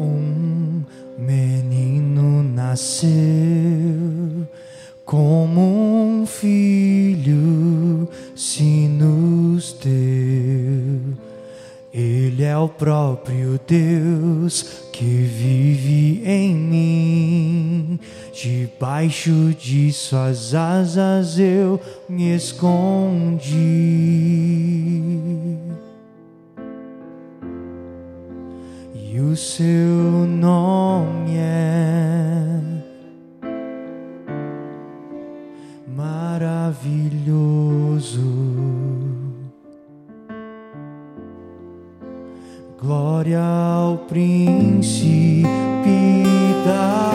Um menino nasceu como um filho se nos deu. Ele é o próprio Deus que vive em mim. Debaixo de suas asas eu me escondi. O seu nome é maravilhoso. Glória ao príncipe da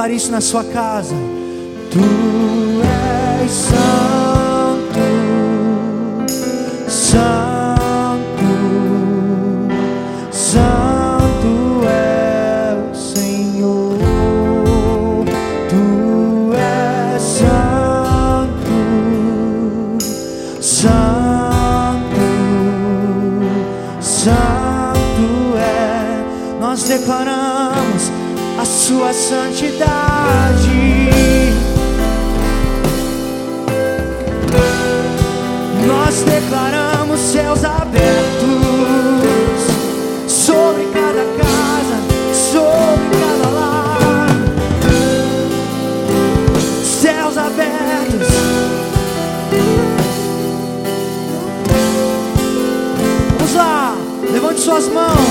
Declare isso na sua casa. Tu és santo, santo, santo é o Senhor. Tu és santo, santo, santo é. Nós declaramos a sua santidade. Declaramos céus abertos sobre cada casa, sobre cada lar. Céus abertos. Vamos lá, levante suas mãos.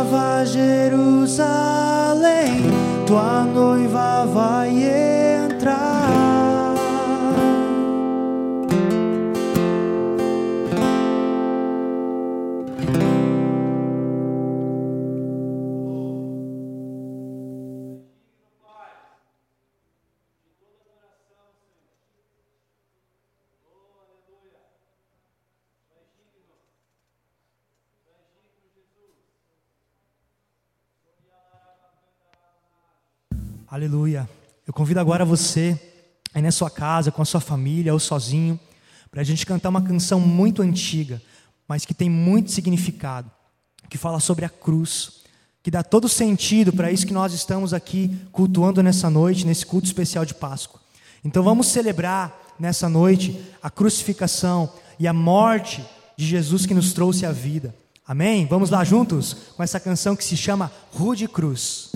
Nova Jerusalém, tua noiva vai Aleluia. Eu convido agora você, aí na sua casa, com a sua família ou sozinho, para a gente cantar uma canção muito antiga, mas que tem muito significado, que fala sobre a cruz, que dá todo sentido para isso que nós estamos aqui cultuando nessa noite, nesse culto especial de Páscoa. Então vamos celebrar nessa noite a crucificação e a morte de Jesus que nos trouxe a vida. Amém? Vamos lá juntos com essa canção que se chama Rude Cruz.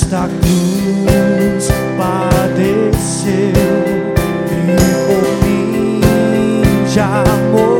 Nesta cruz padeceu e por mim já morreu,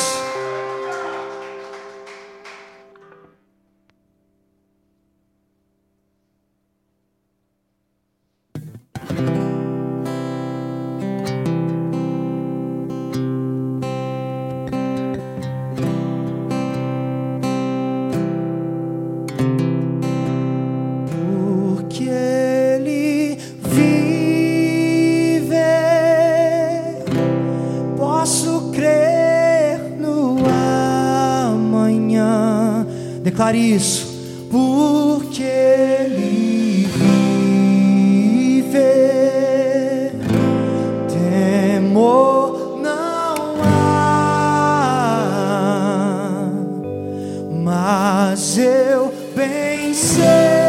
Declare isso. Porque Ele vive, temor não há, mas eu pensei.